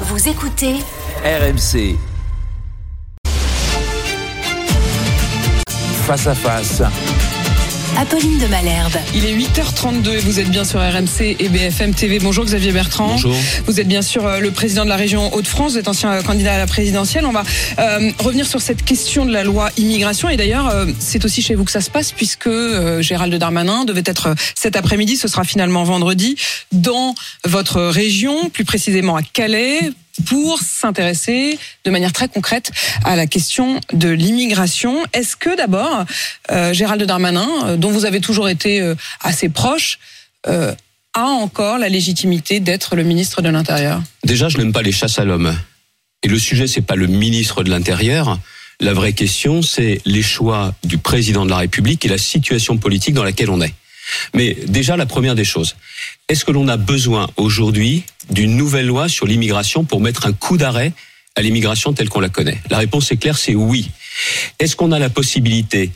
Vous écoutez RMC. Face à face. Apolline de Malherbe. Il est 8h32 et vous êtes bien sur RMC et BFM TV. Bonjour Xavier Bertrand. Bonjour. Vous êtes bien sûr euh, le président de la région Hauts-de-France, vous êtes ancien euh, candidat à la présidentielle. On va euh, revenir sur cette question de la loi immigration et d'ailleurs euh, c'est aussi chez vous que ça se passe puisque euh, Gérald Darmanin devait être cet après-midi, ce sera finalement vendredi, dans votre région, plus précisément à Calais pour s'intéresser de manière très concrète à la question de l'immigration. Est-ce que d'abord, euh, Gérald Darmanin, euh, dont vous avez toujours été euh, assez proche, a encore la légitimité d'être le ministre de l'Intérieur? Déjà, je n'aime pas les chasses à l'homme. Et le sujet, c'est pas le ministre de l'Intérieur. La vraie question, c'est les choix du président de la République et la situation politique dans laquelle on est. Mais déjà, la première des choses, est-ce que l'on a besoin aujourd'hui d'une nouvelle loi sur l'immigration pour mettre un coup d'arrêt à l'immigration telle qu'on la connaît? La réponse est claire, c'est oui. Est-ce qu'on a la possibilité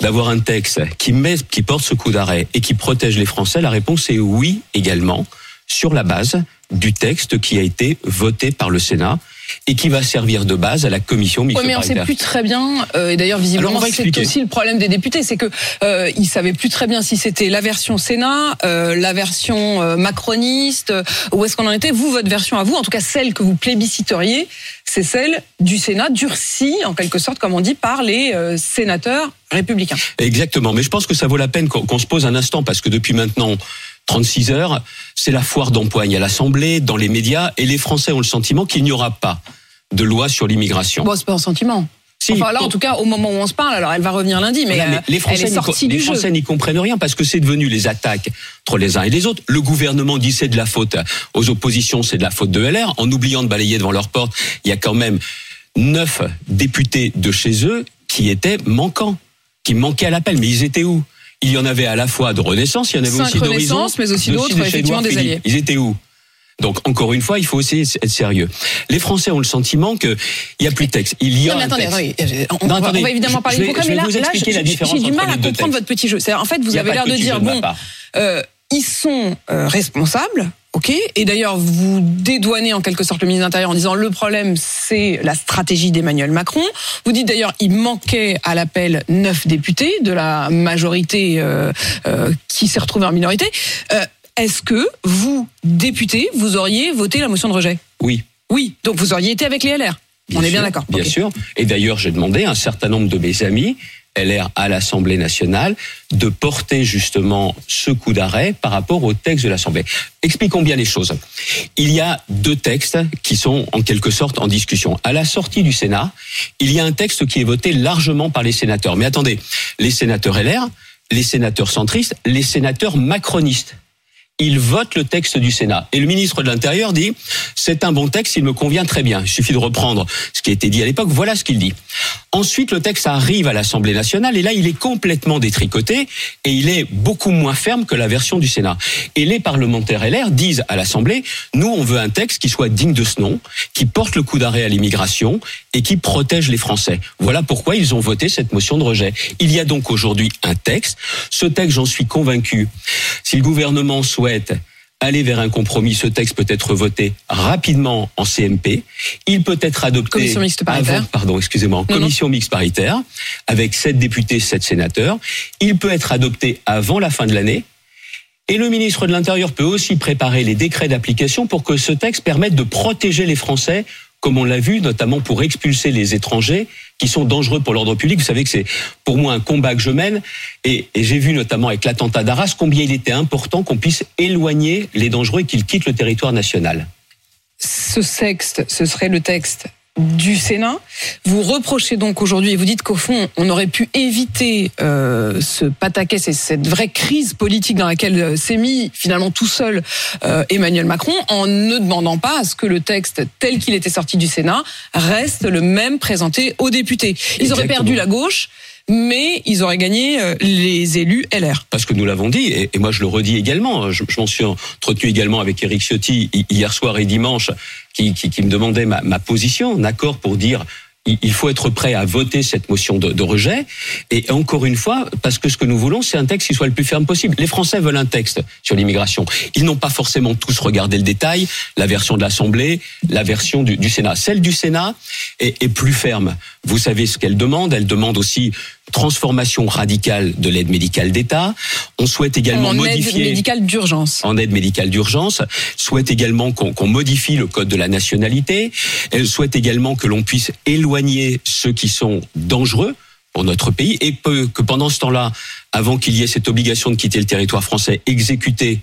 d'avoir un texte qui, qui porte ce coup d'arrêt et qui protège les Français? La réponse est oui également, sur la base du texte qui a été voté par le Sénat et qui va servir de base à la commission mixte Oui, mais on sait paritaire. plus très bien, euh, et d'ailleurs visiblement c'est aussi le problème des députés, c'est que euh, ils savaient plus très bien si c'était la version Sénat, euh, la version euh, macroniste, où est-ce qu'on en était. Vous, votre version à vous, en tout cas celle que vous plébisciteriez, c'est celle du Sénat durcie en quelque sorte, comme on dit, par les sénateurs républicains. Exactement, mais je pense que ça vaut la peine qu'on qu'on se pose un instant parce que depuis maintenant 36 heures, c'est la foire d'empoigne à l'Assemblée, dans les médias, et les Français ont le sentiment qu'il n'y aura pas de loi sur l'immigration. Bon, c'est pas un sentiment. Si, enfin là, en tout cas, au moment où on se parle, alors elle va revenir lundi, mais, Voilà, mais euh, les n'y co-. Français n'y comprennent rien parce que c'est devenu les attaques entre les uns et les autres. Le gouvernement dit c'est de la faute aux oppositions, c'est de la faute de LR, en oubliant de balayer devant leur porte. Il y a quand même neuf députés de chez eux qui étaient manquants, qui manquaient à l'appel. Mais ils étaient où? Il y en avait à la fois de Renaissance, il y en avait Cinq aussi d'Horizon, mais aussi de- d'autres, de effectivement, des alliés. Ils étaient où? Donc encore une fois, il faut aussi être sérieux. Les Français ont le sentiment que il y a plus de texte. Il y a Non, mais un attendez, texte. attendez, on, Non, va, attendez, on va évidemment parler concret, je mais là, j'ai du mal à comprendre textes. votre petit jeu. En fait, vous avez l'air de de dire de bon, euh, ils sont euh, responsables. Ok, et d'ailleurs vous dédouanez en quelque sorte le ministre de l'Intérieur en disant le problème c'est la stratégie d'Emmanuel Macron. Vous dites d'ailleurs il manquait à l'appel neuf députés de la majorité euh, euh, qui s'est retrouvée en minorité. Euh, Est-ce que vous, députés, vous auriez voté la motion de rejet? Oui. Oui, donc vous auriez été avec les LR. On est bien d'accord. Bien sûr. Et d'ailleurs, j'ai demandé à un certain nombre de mes amis, LR à l'Assemblée nationale, de porter justement ce coup d'arrêt par rapport au texte de l'Assemblée. Expliquons bien les choses. Il y a deux textes qui sont en quelque sorte en discussion. À la sortie du Sénat, il y a un texte qui est voté largement par les sénateurs. Mais attendez, les sénateurs LR, les sénateurs centristes, les sénateurs macronistes il vote le texte du Sénat. Et le ministre de l'Intérieur dit, c'est un bon texte, il me convient très bien. Il suffit de reprendre ce qui a été dit à l'époque. Voilà ce qu'il dit. Ensuite, le texte arrive à l'Assemblée nationale et là, il est complètement détricoté et il est beaucoup moins ferme que la version du Sénat. Et les parlementaires LR disent à l'Assemblée, nous, on veut un texte qui soit digne de ce nom, qui porte le coup d'arrêt à l'immigration et qui protège les Français. Voilà pourquoi ils ont voté cette motion de rejet. Il y a donc aujourd'hui un texte. Ce texte, j'en suis convaincu, si le gouvernement souhaite aller vers un compromis, ce texte peut être voté rapidement en CMP. Il peut être adopté Commission mixte paritaire. avant- pardon, excusez-moi, en Non, commission mixte paritaire avec sept députés, sept sénateurs. Il peut être adopté avant la fin de l'année. Et le ministre de l'Intérieur peut aussi préparer les décrets d'application pour que ce texte permette de protéger les Français, comme on l'a vu, notamment pour expulser les étrangers qui sont dangereux pour l'ordre public. Vous savez que c'est pour moi un combat que je mène. Et, j'ai vu notamment avec l'attentat d'Arras combien il était important qu'on puisse éloigner les dangereux et qu'ils quittent le territoire national. Ce texte, ce serait le texte du Sénat. Vous reprochez donc aujourd'hui, et vous dites qu'au fond, on aurait pu éviter euh, ce pataquès et cette vraie crise politique dans laquelle euh, s'est mis finalement tout seul euh, Emmanuel Macron en ne demandant pas à ce que le texte tel qu'il était sorti du Sénat reste le même présenté aux députés. Ils auraient perdu la gauche mais ils auraient gagné euh, les élus LR. Parce que nous l'avons dit, et, moi je le redis également, je, m'en suis entretenu également avec Éric Ciotti hier soir et dimanche, qui, qui, me demandait ma, ma position, d'accord, pour dire il faut être prêt à voter cette motion de, de, rejet. Et encore une fois, parce que ce que nous voulons, c'est un texte qui soit le plus ferme possible. Les Français veulent un texte sur l'immigration. Ils n'ont pas forcément tous regardé le détail, la version de l'Assemblée, la version du, du, Sénat. Celle du Sénat est, est plus ferme. Vous savez ce qu'elle demande. Elle demande aussi transformation radicale de l'aide médicale d'État. On souhaite également en modifier aide médicale d'urgence. En aide médicale d'urgence. Souhaite également qu'on modifie le code de la nationalité. Elle souhaite également que l'on puisse éloigner ceux qui sont dangereux pour notre pays et que pendant ce temps-là, avant qu'il y ait cette obligation de quitter le territoire français exécuté,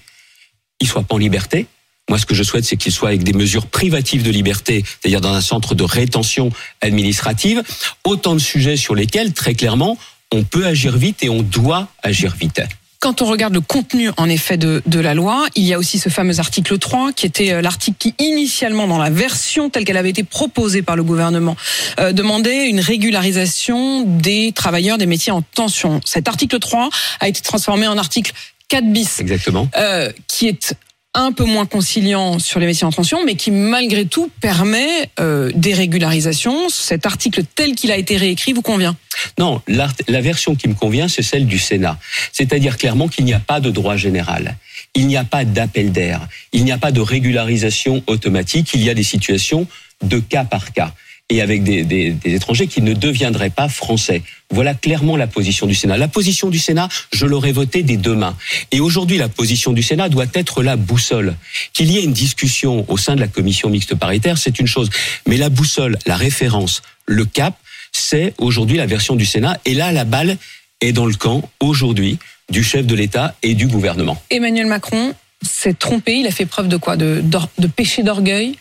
ils soient pas en liberté. Moi, ce que je souhaite, c'est qu'il soit avec des mesures privatives de liberté, c'est-à-dire dans un centre de rétention administrative. Autant de sujets sur lesquels, très clairement, on peut agir vite et on doit agir vite. Quand on regarde le contenu, en effet, de, de, la loi, il y a aussi ce fameux article 3, qui était euh, l'article qui, initialement, dans la version telle qu'elle avait été proposée par le gouvernement, euh, demandait une régularisation des travailleurs des métiers en tension. Cet article 3 a été transformé en article 4 bis. Exactement. Euh, qui est un peu moins conciliant sur les métiers en tension, mais qui malgré tout permet euh, des régularisations. Cet article tel qu'il a été réécrit vous convient? Non, la version qui me convient, c'est celle du Sénat. C'est-à-dire clairement qu'il n'y a pas de droit général. Il n'y a pas d'appel d'air. Il n'y a pas de régularisation automatique. Il y a des situations de cas par cas et avec des, des, des, étrangers qui ne deviendraient pas français. Voilà clairement la position du Sénat. La position du Sénat, je l'aurais votée dès demain. Et aujourd'hui, la position du Sénat doit être la boussole. Qu'il y ait une discussion au sein de la commission mixte paritaire, c'est une chose. Mais la boussole, la référence, le cap, c'est aujourd'hui la version du Sénat. Et là, la balle est dans le camp aujourd'hui du chef de l'État et du gouvernement. Emmanuel Macron s'est trompé. Il a fait preuve de quoi? De, de péché d'orgueil?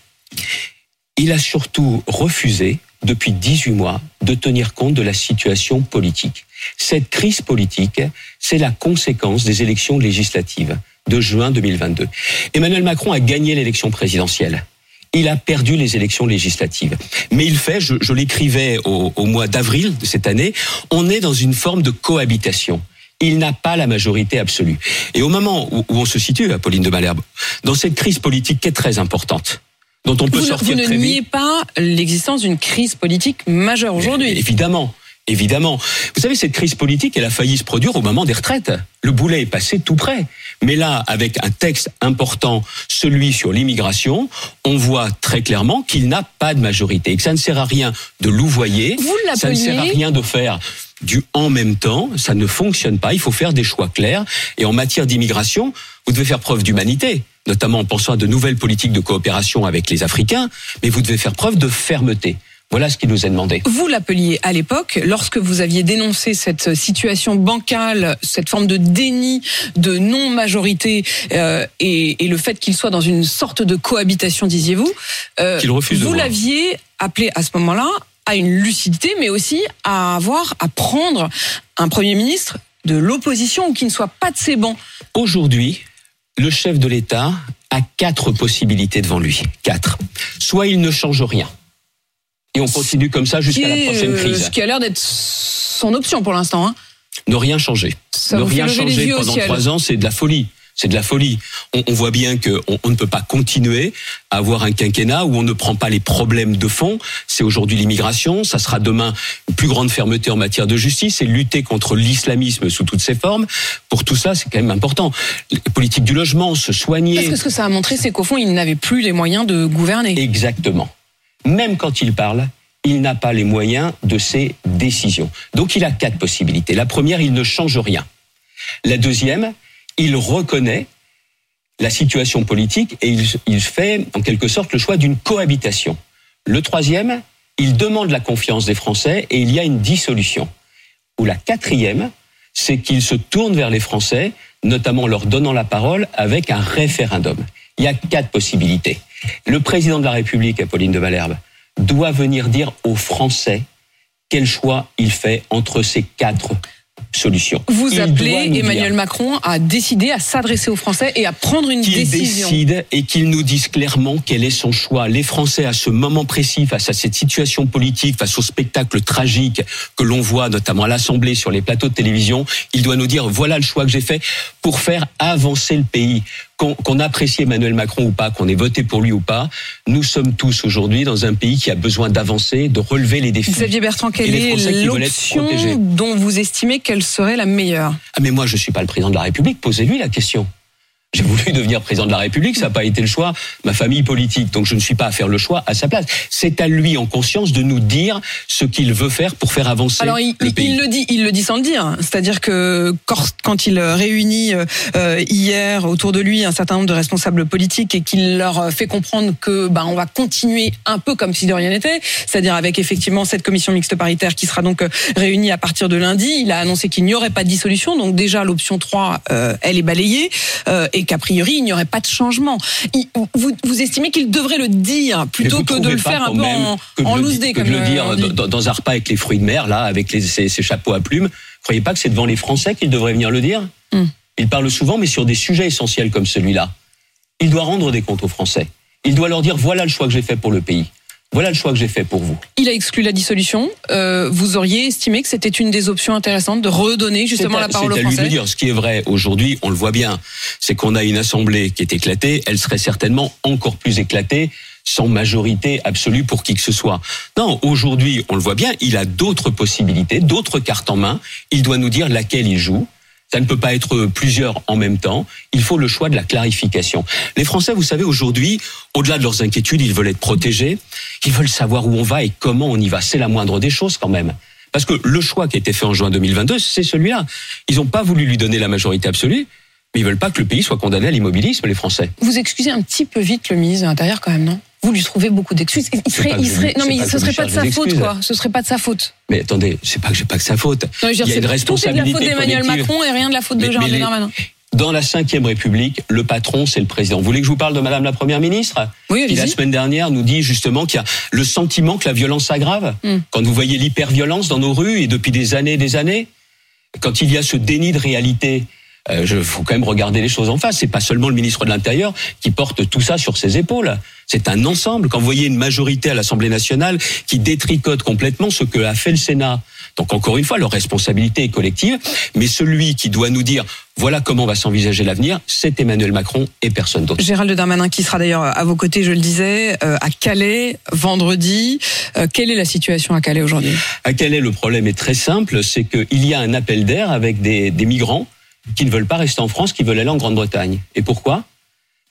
Il a surtout refusé, depuis 18 mois, de tenir compte de la situation politique. Cette crise politique, c'est la conséquence des élections législatives de juin 2022. Emmanuel Macron a gagné l'élection présidentielle. Il a perdu les élections législatives. Mais il fait, je, l'écrivais au, au mois d'avril de cette année, on est dans une forme de cohabitation il n'a pas la majorité absolue. Et au moment où, on se situe, Apolline de Malherbe, dans cette crise politique qui est très importante, dont on peut vous, sortir vous ne niez pas l'existence d'une crise politique majeure aujourd'hui. Évidemment. Évidemment. Vous savez, cette crise politique, elle a failli se produire au moment des retraites. Le boulet est passé tout près. Mais là, avec un texte important, celui sur l'immigration, on voit très clairement qu'il n'a pas de majorité et que ça ne sert à rien de louvoyer. Vous ça ne sert à rien de faire du en même temps. Ça ne fonctionne pas. Il faut faire des choix clairs. Et en matière d'immigration, vous devez faire preuve d'humanité notamment en pensant à de nouvelles politiques de coopération avec les Africains, mais vous devez faire preuve de fermeté. Voilà ce qui nous est demandé. Vous l'appeliez à l'époque, lorsque vous aviez dénoncé cette situation bancale, cette forme de déni, de non-majorité euh, et, et, le fait qu'il soit dans une sorte de cohabitation, disiez-vous. Euh, qu'il refuse Vous l'aviez appelé à ce moment-là à une lucidité, mais aussi à avoir, à prendre un Premier ministre de l'opposition ou qui ne soit pas de ses bancs. Aujourd'hui, le chef de l'État a quatre possibilités devant lui. Quatre. Soit il ne change rien. Et on continue comme ça jusqu'à la prochaine euh, crise. Ce qui a l'air d'être son option pour l'instant. Hein. Ne rien changer. ne rien changer pendant trois ans, c'est de la folie c'est de la folie. On, on voit bien qu'on on ne peut pas continuer à avoir un quinquennat où on ne prend pas les problèmes de fond. C'est aujourd'hui l'immigration, ça sera demain une plus grande fermeté en matière de justice et lutter contre l'islamisme sous toutes ses formes. Pour tout ça, c'est quand même important. Les politiques du logement, se soigner. Parce que ce que ça a montré, c'est qu'au fond, il n'avait plus les moyens de gouverner. Exactement. Même quand il parle, il n'a pas les moyens de ses décisions. Donc il a quatre possibilités. La première, il ne change rien. La deuxième, il reconnaît la situation politique et il, fait en quelque sorte le choix d'une cohabitation. Le troisième, il demande la confiance des Français et il y a une dissolution. Ou la quatrième, c'est qu'il se tourne vers les Français, notamment leur donnant la parole avec un référendum. Il y a quatre possibilités. Le président de la République, Apolline de Malherbe, doit venir dire aux Français quel choix il fait entre ces quatre solutions. Vous Il appelez Emmanuel Macron à décider, à s'adresser aux Français et à prendre une qu'il décision. décide et qu'il nous dise clairement quel est son choix. Les Français, à ce moment précis, face à cette situation politique, face au spectacle tragique que l'on voit notamment à l'Assemblée sur les plateaux de télévision, il doit nous dire voilà le choix que j'ai fait pour faire avancer le pays. Qu'on apprécie Emmanuel Macron ou pas, qu'on ait voté pour lui ou pas, nous sommes tous aujourd'hui dans un pays qui a besoin d'avancer, de relever les défis. Xavier Bertrand, quelle est l'option dont vous estimez qu'elle serait la meilleure? Ah mais moi je suis pas le président de la République, posez-lui la question. J'ai voulu devenir président de la République, ça n'a pas été le choix, de ma famille politique, donc je ne suis pas à faire le choix à sa place. C'est à lui en conscience de nous dire ce qu'il veut faire pour faire avancer Alors il, le il- pays. il le dit, il le dit sans le dire. C'est-à-dire que quand, il réunit euh, hier autour de lui un certain nombre de responsables politiques et qu'il leur fait comprendre que bah, on va continuer un peu comme si de rien n'était, c'est-à-dire avec effectivement cette commission mixte paritaire qui sera donc euh, réunie à partir de lundi, il a annoncé qu'il n'y aurait pas de dissolution. Donc déjà l'option 3, euh, elle est balayée euh, et qu'a priori il n'y aurait pas de changement. Il- vous, vous estimez qu'il devrait le dire plutôt que de le faire un peu en, en loose comme de le dire dans, dans un repas avec les fruits de mer, là, avec les, ces, ces chapeaux à plumes. Croyez pas que c'est devant les Français qu'il devrait venir le dire? Hmm. Il parle souvent, mais sur des sujets essentiels comme celui-là. Il doit rendre des comptes aux Français. Il doit leur dire voilà le choix que j'ai fait pour le pays. Voilà le choix que j'ai fait pour vous. Il a exclu la dissolution. Euh, vous auriez estimé que c'était une des options intéressantes de redonner justement à- la parole aux C'est à lui de Français dire. Ce qui est vrai aujourd'hui, on le voit bien, c'est qu'on a une assemblée qui est éclatée. Elle serait certainement encore plus éclatée sans majorité absolue pour qui que ce soit. Non, aujourd'hui, on le voit bien, il a d'autres possibilités, d'autres cartes en main. Il doit nous dire laquelle il joue. Ça ne peut pas être plusieurs en même temps. Il faut le choix de la clarification. Les Français, vous savez, aujourd'hui, au-delà de leurs inquiétudes, ils veulent être protégés. Ils veulent savoir où on va et comment on y va. C'est la moindre des choses quand même. Parce que le choix qui a été fait en juin 2022, c'est celui-là. Ils n'ont pas voulu lui donner la majorité absolue, mais ils veulent pas que le pays soit condamné à l'immobilisme, les Français. Vous excusez un petit peu vite le ministre de l'Intérieur quand même, non? Vous lui trouvez beaucoup d'excuses. Il serait, il non c'est mais ce serait pas de sa faute quoi. Ce serait pas de sa faute. Mais attendez, c'est pas que j'ai pas que sa faute. Non, dire, Il y a c'est- tout est de la faute d'Emmanuel. Macron et rien de la faute de Mais- Gérald Darmanin. Dans la Cinquième République, le patron, c'est le président. Vous voulez que je vous parle de Madame la Première ministre Oui, qui la semaine dernière nous dit justement qu'il y a le sentiment que la violence s'aggrave. Hmm. Quand vous voyez l'hyperviolence dans nos rues et depuis des années et des années, quand il y a ce déni de réalité, euh, je faut quand même regarder les choses en face. C'est pas seulement le ministre de l'Intérieur qui porte tout ça sur ses épaules. C'est un ensemble. Quand vous voyez une majorité à l'Assemblée nationale qui détricote complètement ce que a fait le Sénat. Donc encore une fois, leur responsabilité est collective, mais celui qui doit nous dire voilà comment va s'envisager l'avenir, c'est Emmanuel Macron et personne d'autre. Gérald Darmanin qui sera d'ailleurs à vos côtés, je le disais, euh, à Calais vendredi. Euh, quelle est la situation à Calais aujourd'hui? À est le problème est très simple, c'est qu'il y a un appel d'air avec des, des migrants qui ne veulent pas rester en France, qui veulent aller en Grande-Bretagne. Et pourquoi?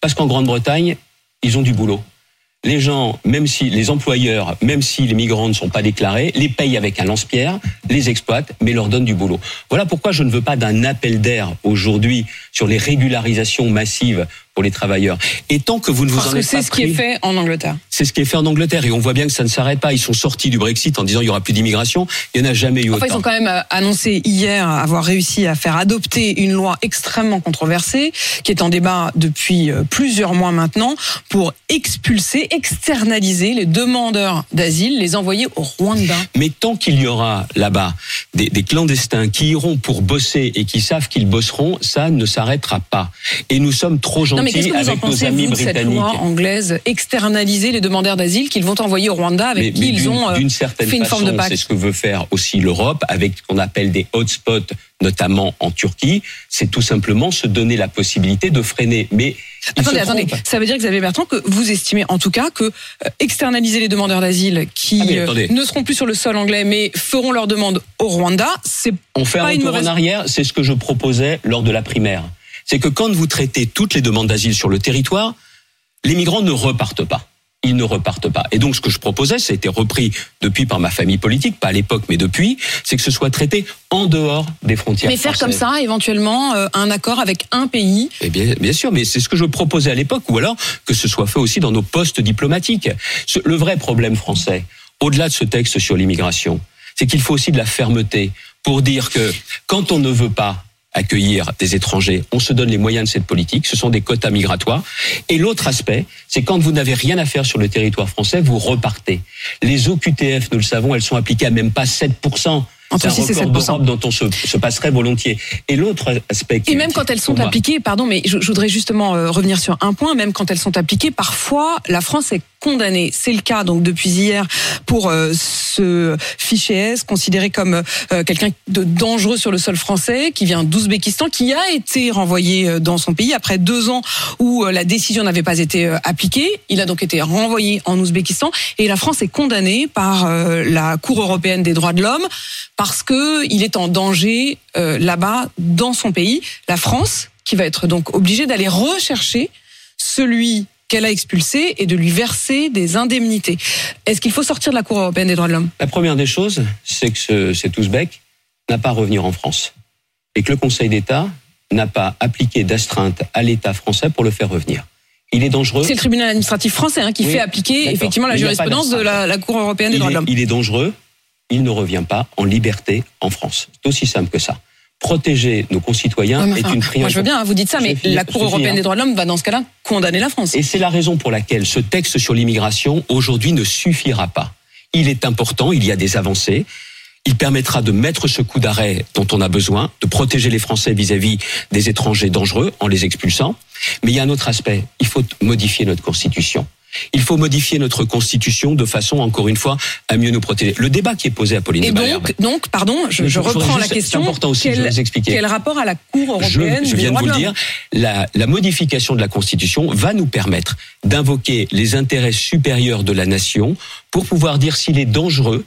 Parce qu'en Grande-Bretagne, ils ont du boulot. Les gens, même si les employeurs, même si les migrants ne sont pas déclarés, les payent avec un lance-pierre, les exploitent, mais leur donnent du boulot. Voilà pourquoi je ne veux pas d'un appel d'air aujourd'hui sur les régularisations massives pour les travailleurs. Et tant que vous ne vous Parce en que êtes c'est pas ce qui est fait en Angleterre. c'est ce qui est fait en Angleterre et on voit bien que ça ne s'arrête pas. Ils sont sortis du Brexit en disant il y aura plus d'immigration. Il n'y en a jamais eu Enfin, ils autant. ont quand même euh, annoncé hier avoir réussi à faire adopter une loi extrêmement controversée, qui est en débat depuis euh, plusieurs mois maintenant, pour expulser, externaliser les demandeurs d'asile, les envoyer au Rwanda. Mais tant qu'il y aura là-bas des, des clandestins qui iront pour bosser et qui savent qu'ils bosseront, ça ne s'arrêtera pas. Et nous sommes trop Non, mais qu'est-ce que vous en pensez, vous, de cette loi anglaise, externaliser les demandeurs d'asile qu'ils vont envoyer au Rwanda avec Mais- qui mais ils ont euh, certaine fait une façon, forme de pacte c'est ce que veut faire aussi l'Europe avec ce qu'on appelle des hotspots, notamment en Turquie. C'est tout simplement se donner la possibilité de freiner. Mais Attendez, attendez. Ça veut dire, Xavier Bertrand, que vous estimez en tout cas que euh, externaliser les demandeurs d'asile qui Ah, euh, ne seront plus sur le sol anglais mais feront leur demande au Rwanda, c'est On fait un une retour mauvaise... en arrière, c'est ce que je proposais lors de la primaire. C'est que quand vous traitez toutes les demandes d'asile sur le territoire, les migrants ne repartent pas. Ils ne repartent pas. Et donc, ce que je proposais, ça a été repris depuis par ma famille politique, pas à l'époque, mais depuis, c'est que ce soit traité en dehors des frontières. Mais faire comme ça, éventuellement, euh, un accord avec un pays. Eh bien, bien sûr, mais c'est ce que je proposais à l'époque, ou alors que ce soit fait aussi dans nos postes diplomatiques. Ce- le vrai problème français, au-delà de ce texte sur l'immigration, c'est qu'il faut aussi de la fermeté pour dire que quand on ne veut pas accueillir des étrangers, on se donne les moyens de cette politique, ce sont des quotas migratoires. Et l'autre aspect, c'est quand vous n'avez rien à faire sur le territoire français, vous repartez. Les OQTF, nous le savons, elles sont appliquées à même pas 7%. Entre C'est un 6 et record 7%. d'Europe dont on se, se passerait volontiers. Et l'autre aspect... qui Et même quand elles sont appliquées, pardon, mais je, je voudrais justement euh, revenir sur un point, même quand elles sont appliquées, parfois la France est condamnée. C'est le cas donc depuis hier pour euh, ce fichier S, considéré comme euh, quelqu'un de dangereux sur le sol français, qui vient d'Ouzbékistan, qui a été renvoyé euh, dans son pays après deux ans où euh, la décision n'avait pas été euh, appliquée. Il a donc été renvoyé en Ouzbékistan et la France est condamnée par la Cour européenne des droits de l'homme parce que il est en danger là-bas dans son pays. La France qui va être donc obligée d'aller rechercher celui qu'elle a expulsé et de lui verser des indemnités. Est-ce qu'il faut sortir de la Cour européenne des droits de l'homme? La première des choses, c'est que ce, cet Ouzbek n'a pas à revenir en France. Et que le Conseil d'État n'a pas appliqué d'astreinte à l'État français pour le faire revenir. Il est dangereux. C'est le tribunal administratif français hein, qui Oui, fait appliquer effectivement la Mais jurisprudence de la, la Cour européenne des il droits de l'homme. il est dangereux. Il ne revient pas en liberté en France. C'est aussi simple que ça. Protéger nos concitoyens Ouais, est une moi priorité. je veux bien, hein, vous dites ça, mais la Cour européenne des droits de l'homme va dans ce cas-là condamner la France. Et c'est la raison pour laquelle ce texte sur l'immigration aujourd'hui ne suffira pas. Il est important, il y a des avancées. Il permettra de mettre ce coup d'arrêt dont on a besoin, de protéger les Français vis-à-vis des étrangers dangereux en les expulsant. Mais il y a un autre aspect. Il faut modifier notre constitution. Il faut modifier notre constitution de façon, encore une fois, à mieux nous protéger. Le débat qui est posé à Pauline Et de donc, donc, pardon, je, Je- je je reprends la question. c'est important aussi, je quel, vais vous expliquer. quel rapport à la Cour je, européenne je des viens de vous le dire, la, la modification de la Constitution va nous permettre d'invoquer les intérêts supérieurs de la nation pour pouvoir dire s'il est dangereux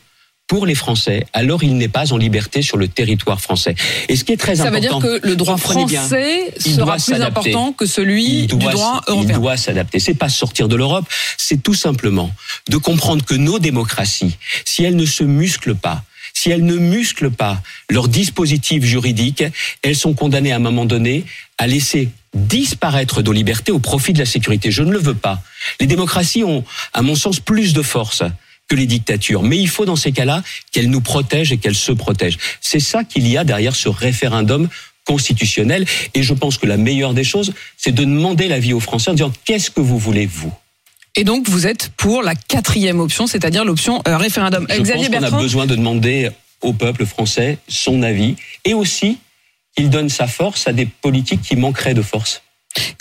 pour les Français, alors il n'est pas en liberté sur le territoire français. Et ce qui est très Ça veut dire important, que le droit bien, français il sera doit plus important que celui il du doit, droit il européen. doit s'adapter. C'est pas sortir de l'Europe, c'est tout simplement de comprendre que nos démocraties, si elles ne se musclent pas, si elles ne musclent pas leur dispositif juridique, elles sont condamnées à un moment donné à laisser disparaître nos libertés au profit de la sécurité. Je ne le veux pas. Les démocraties ont, à mon sens, plus de force que les dictatures. Mais il faut dans ces cas-là qu'elles nous protègent et qu'elles se protègent. C'est ça qu'il y a derrière ce référendum constitutionnel. Et je pense que la meilleure des choses, c'est de demander l'avis aux Français en disant qu'est-ce que vous voulez, vous? Et donc, vous êtes pour la quatrième option, c'est-à-dire l'option euh, référendum. Je Xavier pense qu'on a besoin de demander au peuple français son avis et aussi qu'il donne sa force à des politiques qui manqueraient de force.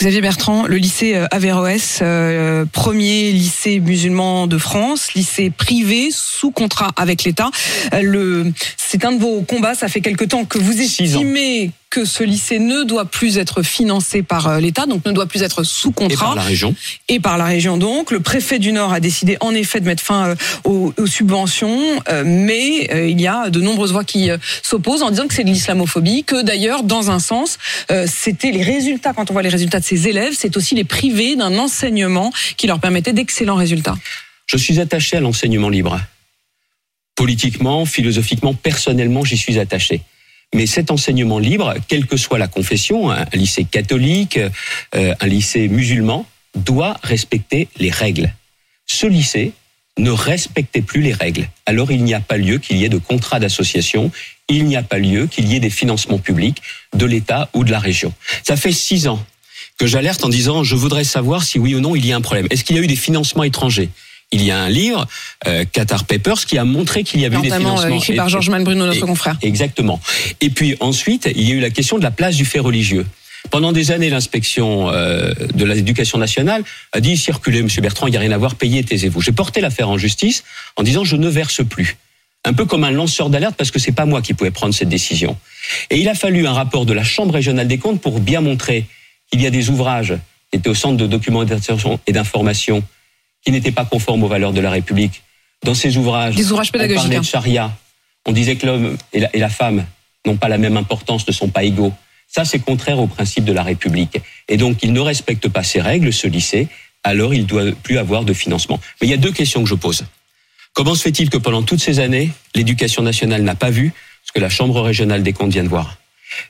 Xavier Bertrand, le lycée euh, Averroès, euh, premier lycée musulman de France, lycée privé sous contrat avec l'État. Euh, le, c'est un de vos combats. Ça fait quelque temps que vous estimez que ce lycée ne doit plus être financé par euh, l'État, donc ne doit plus être sous Et contrat. par la région. et par la région donc. Le préfet du Nord a décidé en effet de mettre fin euh, aux, aux subventions, euh, mais il y a de nombreuses voix qui s'opposent en disant que c'est de l'islamophobie, que d'ailleurs, dans un sens, c'était les résultats, quand on voit les résultats de ces élèves, c'est aussi les privés d'un enseignement qui leur permettait d'excellents résultats. Je suis attaché à l'enseignement libre. Politiquement, philosophiquement, personnellement, j'y suis attaché. Mais cet enseignement libre, quelle que soit la confession, un lycée catholique, euh, un lycée musulman, doit respecter les règles. Ce lycée ne respectait plus les règles. Alors il n'y a pas lieu qu'il y ait de contrat d'association, il n'y a pas lieu qu'il y ait des financements publics de l'État ou de la région. Ça fait six ans que j'alerte en disant je voudrais savoir si oui ou non il y a un problème. Est-ce qu'il y a eu des financements étrangers? Il y a un livre, euh, Qatar Papers, qui a montré qu'il y avait eu des Notamment financements. écrit par Georges Malbruno, notre et- confrère. Exactement. Et puis ensuite, il y a eu la question de la place du fait religieux. Pendant des années, l'inspection euh, de l'éducation nationale a dit circulez, Monsieur Bertrand, il n'y a rien à voir, payez, taisez-vous. J'ai porté l'affaire en justice en disant je ne verse plus. Un peu comme un lanceur d'alerte parce que c'est pas moi qui pouvais prendre cette décision. Et il a fallu un rapport de la Chambre régionale des comptes pour bien montrer qu'il y a des ouvrages qui étaient au centre de documentation et d'information qui n'étaient pas conformes aux valeurs de la République. Dans ces ouvrages, Des ouvrages on pédagogiques. parlait hein. de charia. On disait que l'homme et la, et la femme n'ont pas la même importance, ne sont pas égaux. Ça, c'est contraire au principe de la République. Et donc, il ne respecte pas ces règles, ce lycée, alors il ne doit plus avoir de financement. Mais il y a deux questions que je pose. Comment se fait-il que pendant toutes ces années, l'éducation nationale n'a pas vu ce que la Chambre régionale des comptes vient de voir?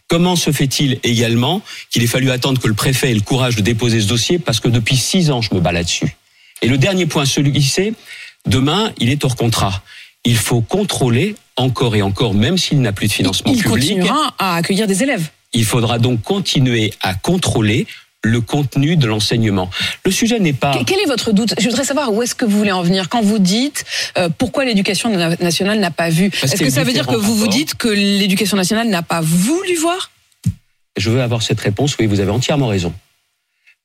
Comment se fait-il également qu'il ait fallu attendre que le préfet ait le courage de déposer ce dossier? Parce que depuis six ans, je me bats là-dessus Et le dernier point, ce lycée, demain, il est hors contrat. Il faut contrôler encore et encore, même s'il n'a plus de financement Il public. continuera à accueillir des élèves. Il faudra donc continuer à contrôler le contenu de l'enseignement. Le sujet n'est pas... Quel est votre doute? Je voudrais savoir où est-ce que vous voulez en venir quand vous dites euh, pourquoi l'éducation nationale n'a pas vu. Est-ce que ça veut dire que vous vous dites que l'éducation nationale n'a pas voulu voir? Je veux avoir cette réponse. Oui, vous avez entièrement raison.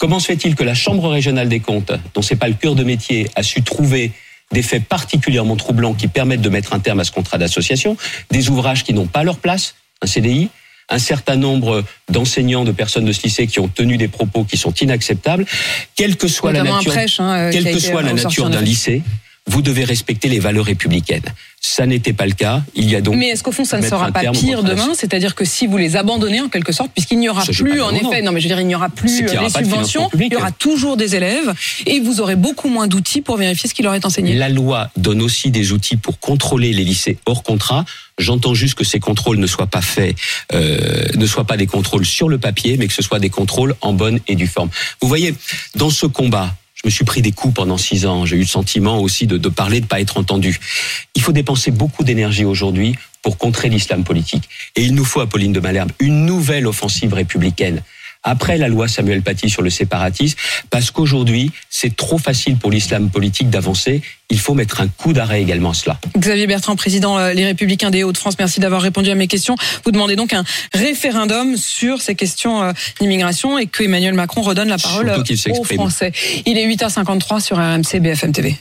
Comment se fait-il que la Chambre régionale des comptes, dont c'est pas le cœur de métier, a su trouver des faits particulièrement troublants qui permettent de mettre un terme à ce contrat d'association, des ouvrages qui n'ont pas leur place, un CDI, un certain nombre d'enseignants, de personnes de ce lycée qui ont tenu des propos qui sont inacceptables, quelle que soit la nature, hein, quelle que soit la nature d'un lycée, vous devez respecter les valeurs républicaines. Ça n'était pas le cas. Il y a donc. Mais est-ce qu'au fond, ça ne sera pas pire demain? C'est-à-dire que si vous les abandonnez en quelque sorte, puisqu'il n'y aura plus, en effet, non, mais je veux dire, il n'y aura plus les subventions, il y aura toujours des élèves, et vous aurez beaucoup moins d'outils pour vérifier ce qui leur est enseigné. La loi donne aussi des outils pour contrôler les lycées hors contrat. J'entends juste que ces contrôles ne soient pas faits, euh, ne soient pas des contrôles sur le papier, mais que ce soit des contrôles en bonne et due forme. Vous voyez, dans ce combat, me suis pris des coups pendant six ans. J'ai eu le sentiment aussi de, de parler, de pas être entendu. Il faut dépenser beaucoup d'énergie aujourd'hui pour contrer l'islam politique. Et il nous faut, à Pauline de Malherbe, une nouvelle offensive républicaine après la loi Samuel Paty sur le séparatisme, parce qu'aujourd'hui, c'est trop facile pour l'islam politique d'avancer. Il faut mettre un coup d'arrêt également à cela. Xavier Bertrand, président euh, Les Républicains des Hauts-de-France, merci d'avoir répondu à mes questions. Vous demandez donc un référendum sur ces questions euh, d'immigration et que Emmanuel Macron redonne la parole aux Français. Il est 8h53 sur RMC BFM TV.